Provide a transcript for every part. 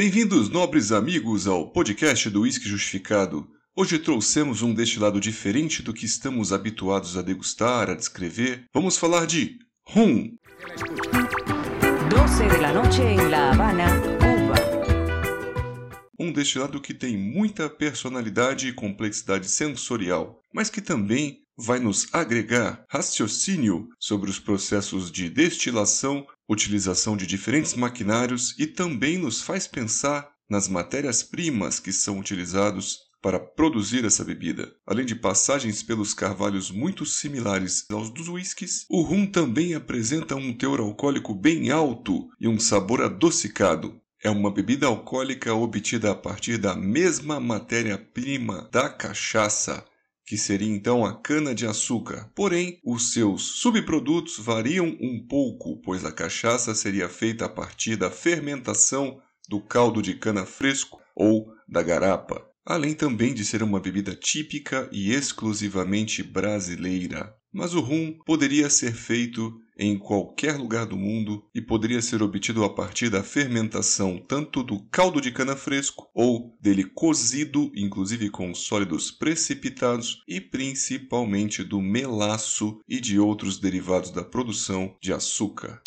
Bem-vindos, nobres amigos, ao podcast do Whisky Justificado. Hoje trouxemos um destilado diferente do que estamos habituados a degustar, a descrever. Vamos falar de rum. 12 de la noche en La Habana, Cuba. Um destilado que tem muita personalidade e complexidade sensorial, mas que também vai nos agregar raciocínio sobre os processos de destilação, utilização de diferentes maquinários e também nos faz pensar nas matérias-primas que são utilizados para produzir essa bebida. Além de passagens pelos carvalhos muito similares aos dos whiskies, o rum também apresenta um teor alcoólico bem alto e um sabor adocicado. É uma bebida alcoólica obtida a partir da mesma matéria-prima da cachaça, que seria então a cana-de-açúcar. Porém, os seus subprodutos variam um pouco, pois a cachaça seria feita a partir da fermentação do caldo de cana fresco ou da garapa, além também de ser uma bebida típica e exclusivamente brasileira. Mas o rum poderia ser feito em qualquer lugar do mundo e poderia ser obtido a partir da fermentação tanto do caldo de cana fresco ou dele cozido, inclusive com sólidos precipitados, e principalmente do melaço e de outros derivados da produção de açúcar.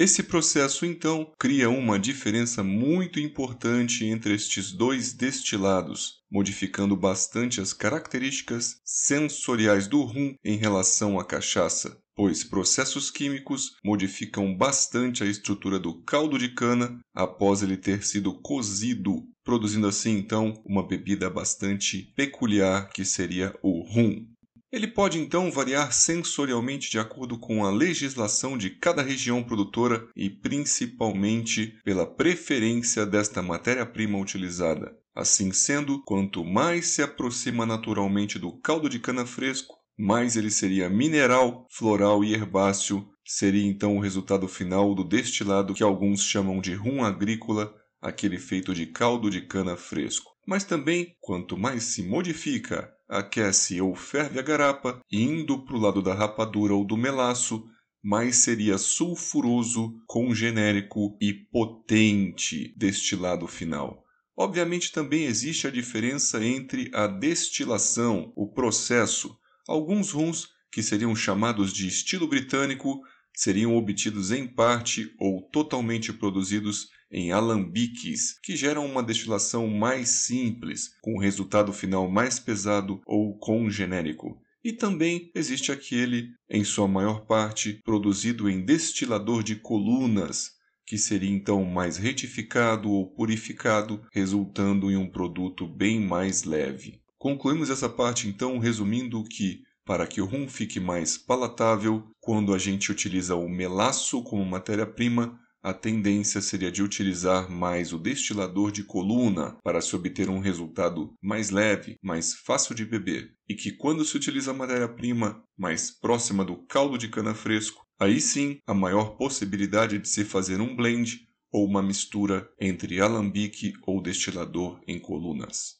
Esse processo, então, cria uma diferença muito importante entre estes dois destilados, modificando bastante as características sensoriais do rum em relação à cachaça, pois processos químicos modificam bastante a estrutura do caldo de cana após ele ter sido cozido, produzindo assim então uma bebida bastante peculiar que seria o rum. Ele pode então variar sensorialmente de acordo com a legislação de cada região produtora e principalmente pela preferência desta matéria-prima utilizada. Assim sendo, quanto mais se aproxima naturalmente do caldo de cana fresco, mais ele seria mineral, floral e herbáceo. Seria então o resultado final do destilado que alguns chamam de rum agrícola, aquele feito de caldo de cana fresco. Mas também, quanto mais se modifica aquece ou ferve a garapa, indo para o lado da rapadura ou do melaço, mais seria sulfuroso, congenérico e potente destilado final. Obviamente também existe a diferença entre a destilação, o processo. Alguns rums, que seriam chamados de estilo britânico, seriam obtidos em parte ou totalmente produzidos em alambiques, que geram uma destilação mais simples, com o resultado final mais pesado ou congenérico. E também existe aquele, em sua maior parte, produzido em destilador de colunas, que seria então mais retificado ou purificado, resultando em um produto bem mais leve. Concluímos essa parte então resumindo que para que o rum fique mais palatável, quando a gente utiliza o melaço como matéria-prima, a tendência seria de utilizar mais o destilador de coluna para se obter um resultado mais leve, mais fácil de beber, e que quando se utiliza a matéria-prima mais próxima do caldo de cana fresco, aí sim a maior possibilidade de se fazer um blend ou uma mistura entre alambique ou destilador em colunas.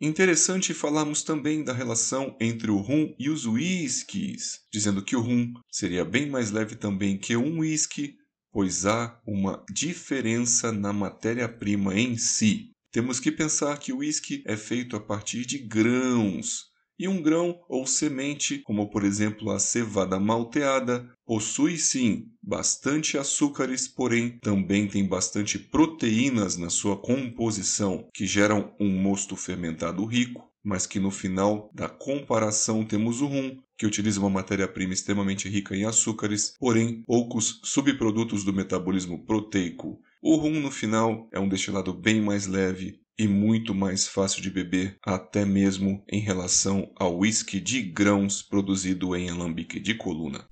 Interessante falarmos também da relação entre o rum e os whiskies, dizendo que o rum seria bem mais leve também que um whisky, pois há uma diferença na matéria-prima em si. Temos que pensar que o whisky é feito a partir de grãos, e um grão ou semente, como por exemplo a cevada malteada, possui sim bastante açúcares, porém também tem bastante proteínas na sua composição, que geram um mosto fermentado rico, mas que no final da comparação temos o rum, que utiliza uma matéria-prima extremamente rica em açúcares, porém poucos subprodutos do metabolismo proteico. O rum no final é um destilado bem mais leve e muito mais fácil de beber, até mesmo em relação ao whisky de grãos produzido em alambique de coluna.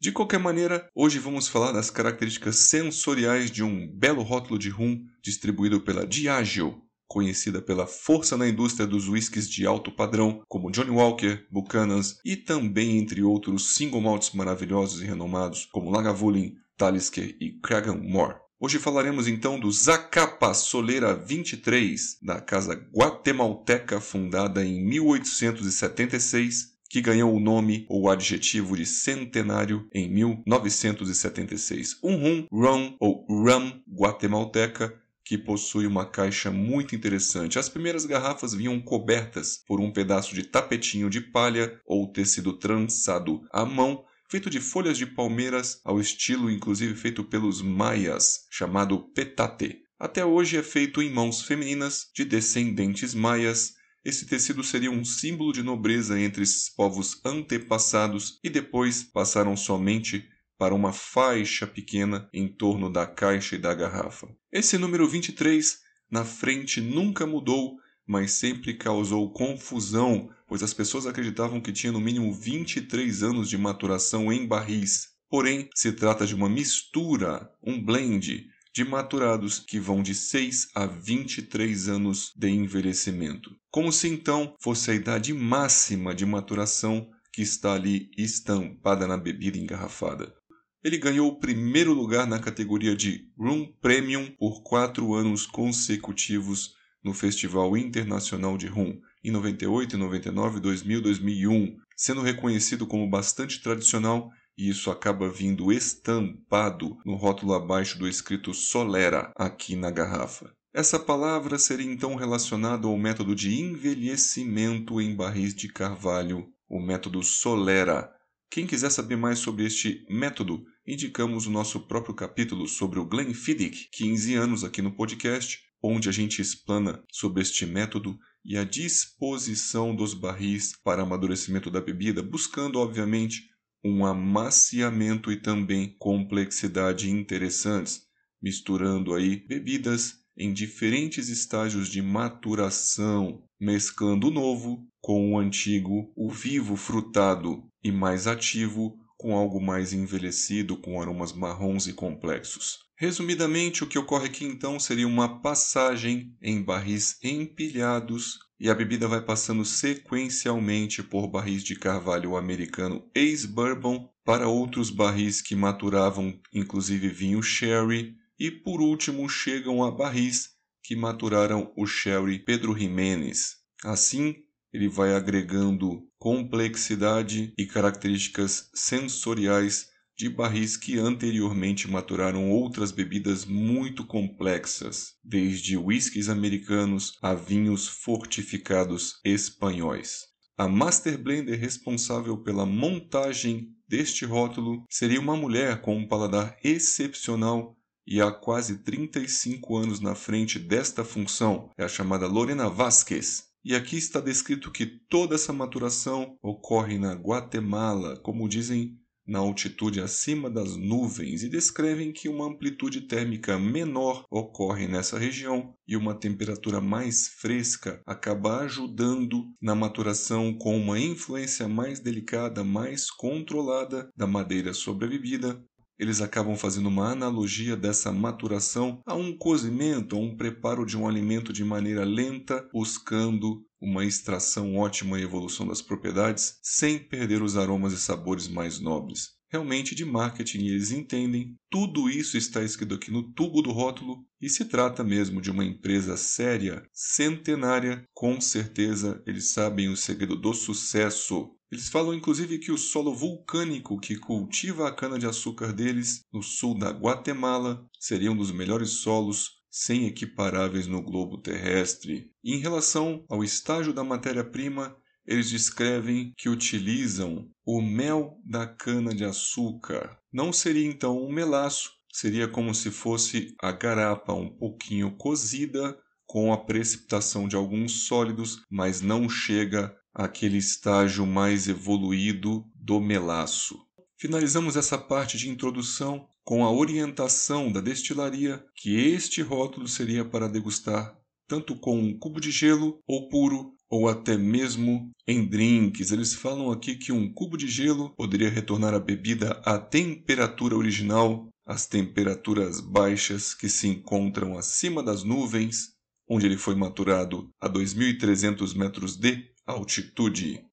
De qualquer maneira, hoje vamos falar das características sensoriais de um belo rótulo de rum distribuído pela Diageo, conhecida pela força na indústria dos whiskies de alto padrão, como Johnny Walker, Buchanan's e também entre outros single malts maravilhosos e renomados, como Lagavulin, Talisker e Cragganmore. Hoje falaremos então do Zacapa Soleira 23, da casa guatemalteca fundada em 1876, que ganhou o nome ou adjetivo de centenário em 1976. Um rum, rum ou rum guatemalteca que possui uma caixa muito interessante. As primeiras garrafas vinham cobertas por um pedaço de tapetinho de palha ou tecido trançado à mão, feito de folhas de palmeiras, ao estilo inclusive feito pelos maias, chamado petate. Até hoje é feito em mãos femininas de descendentes maias. Esse tecido seria um símbolo de nobreza entre esses povos antepassados e depois passaram somente para uma faixa pequena em torno da caixa e da garrafa. Esse número 23 na frente nunca mudou, mas sempre causou confusão, pois as pessoas acreditavam que tinha no mínimo 23 anos de maturação em barris. Porém, se trata de uma mistura, um blend de maturados que vão de 6 a 23 anos de envelhecimento. Como se então fosse a idade máxima de maturação que está ali estampada na bebida engarrafada. Ele ganhou o primeiro lugar na categoria de Room Premium por quatro anos consecutivos no Festival Internacional de Rum, em 98, 99, 2000, 2001, sendo reconhecido como bastante tradicional e isso acaba vindo estampado no rótulo abaixo do escrito Solera aqui na garrafa. Essa palavra seria então relacionada ao método de envelhecimento em barris de carvalho, o método Solera, quem quiser saber mais sobre este método, indicamos o nosso próprio capítulo sobre o Glenfiddich, 15 anos aqui no podcast, onde a gente explana sobre este método e a disposição dos barris para amadurecimento da bebida, buscando, obviamente, um amaciamento e também complexidade interessantes, misturando aí bebidas em diferentes estágios de maturação, mesclando o novo com o antigo, o vivo frutado e mais ativo com algo mais envelhecido, com aromas marrons e complexos. Resumidamente, o que ocorre aqui então seria uma passagem em barris empilhados e a bebida vai passando sequencialmente por barris de carvalho americano ex-bourbon para outros barris que maturavam inclusive vinho sherry e por último chegam a barris que maturaram o sherry Pedro Jiménez. Assim, ele vai agregando complexidade e características sensoriais de barris que anteriormente maturaram outras bebidas muito complexas, desde whiskies americanos a vinhos fortificados espanhóis. A Master Blender responsável pela montagem deste rótulo seria uma mulher com um paladar excepcional e há quase 35 anos na frente desta função, é a chamada Lorena Vasquez, e aqui está descrito que toda essa maturação ocorre na Guatemala, como dizem, na altitude acima das nuvens, e descrevem que uma amplitude térmica menor ocorre nessa região e uma temperatura mais fresca acaba ajudando na maturação com uma influência mais delicada, mais controlada da madeira sobre a bebida, eles acabam fazendo uma analogia dessa maturação a um cozimento, a um preparo de um alimento de maneira lenta, buscando uma extração ótima e evolução das propriedades, sem perder os aromas e sabores mais nobres. Realmente de marketing eles entendem, tudo isso está escrito aqui no tubo do rótulo e se trata mesmo de uma empresa séria, centenária, com certeza eles sabem o segredo do sucesso. Eles falam inclusive que o solo vulcânico que cultiva a cana-de-açúcar deles, no sul da Guatemala, seria um dos melhores solos sem equiparáveis no globo terrestre. E em relação ao estágio da matéria-prima, eles descrevem que utilizam o mel da cana-de-açúcar. Não seria então um melaço, seria como se fosse a garapa um pouquinho cozida com a precipitação de alguns sólidos, mas não chega aquele estágio mais evoluído do melaço. Finalizamos essa parte de introdução com a orientação da destilaria que este rótulo seria para degustar tanto com um cubo de gelo ou puro ou até mesmo em drinks. Eles falam aqui que um cubo de gelo poderia retornar a bebida à temperatura original, às temperaturas baixas que se encontram acima das nuvens, onde ele foi maturado a 2.300 metros de altitude.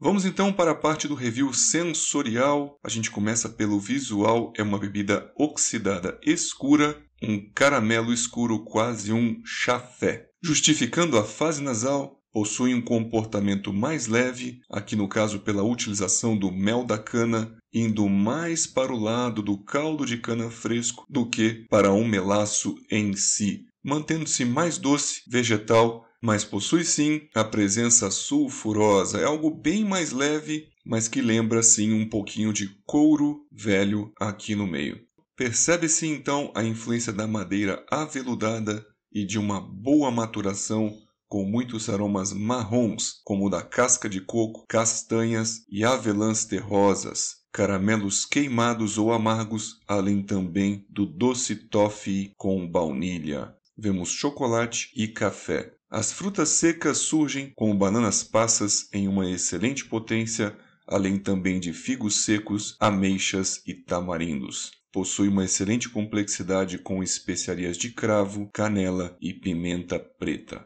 Vamos então para a parte do review sensorial. A gente começa pelo visual. É uma bebida oxidada escura, um caramelo escuro, quase um chafé. Justificando a fase nasal, possui um comportamento mais leve, aqui no caso pela utilização do mel da cana, indo mais para o lado do caldo de cana fresco do que para um melaço em si, mantendo-se mais doce, vegetal, mas possui sim a presença sulfurosa. É algo bem mais leve, mas que lembra sim um pouquinho de couro velho aqui no meio. Percebe-se então a influência da madeira aveludada e de uma boa maturação com muitos aromas marrons, como o da casca de coco, castanhas e avelãs terrosas, caramelos queimados ou amargos, além também do doce toffee com baunilha. Vemos chocolate e café. As frutas secas surgem como bananas passas em uma excelente potência, além também de figos secos, ameixas e tamarindos. Possui uma excelente complexidade com especiarias de cravo, canela e pimenta preta.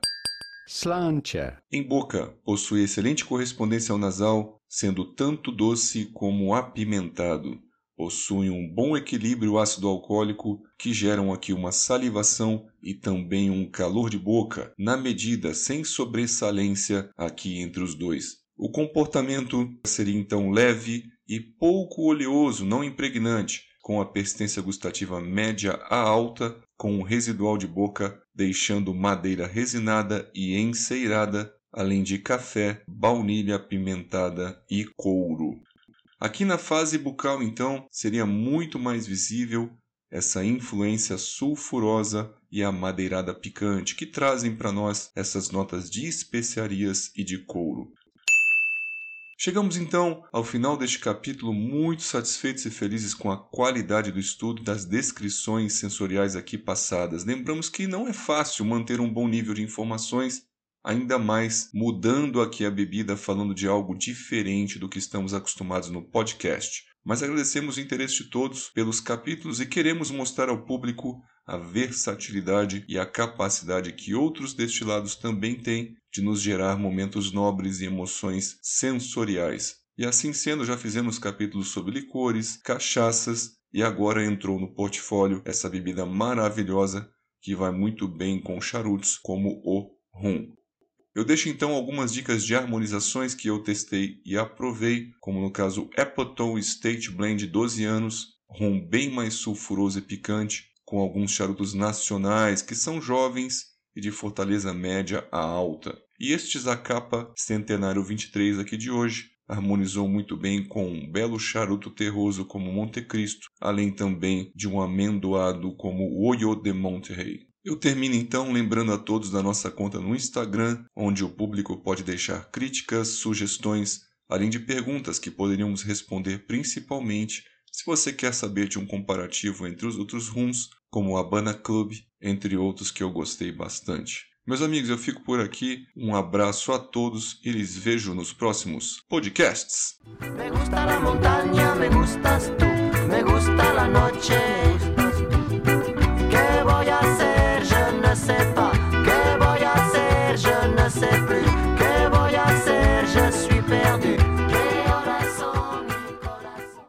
Slantia. Em boca, possui excelente correspondência ao nasal, sendo tanto doce como apimentado. Possui um bom equilíbrio ácido-alcoólico que geram aqui uma salivação e também um calor de boca, na medida sem sobressalência aqui entre os dois. O comportamento seria então leve e pouco oleoso, não impregnante, com a persistência gustativa média a alta, com um residual de boca, deixando madeira resinada e enceirada, além de café, baunilha apimentada e couro. Aqui na fase bucal, então, seria muito mais visível essa influência sulfurosa e a madeirada picante que trazem para nós essas notas de especiarias e de couro. Chegamos então ao final deste capítulo muito satisfeitos e felizes com a qualidade do estudo das descrições sensoriais aqui passadas. Lembramos que não é fácil manter um bom nível de informações, ainda mais mudando aqui a bebida, falando de algo diferente do que estamos acostumados no podcast. Mas agradecemos o interesse de todos pelos capítulos e queremos mostrar ao público a versatilidade e a capacidade que outros destilados também têm de nos gerar momentos nobres e emoções sensoriais. E assim sendo, já fizemos capítulos sobre licores, cachaças e agora entrou no portfólio essa bebida maravilhosa que vai muito bem com charutos como o rum. Eu deixo então algumas dicas de harmonizações que eu testei e aprovei, como no caso Appleton State Blend 12 anos, rum bem mais sulfuroso e picante, com alguns charutos nacionais que são jovens e de fortaleza média a alta. E este Zacapa Centenário 23 aqui de hoje harmonizou muito bem com um belo charuto terroso como Monte Cristo, além também de um amendoado como Oyo de Monterrey. Eu termino então lembrando a todos da nossa conta no Instagram, onde o público pode deixar críticas, sugestões, além de perguntas que poderíamos responder principalmente se você quer saber de um comparativo entre os outros rums, como o Habana Club, entre outros que eu gostei bastante. Meus amigos, eu fico por aqui. Um abraço a todos e lhes vejo nos próximos podcasts.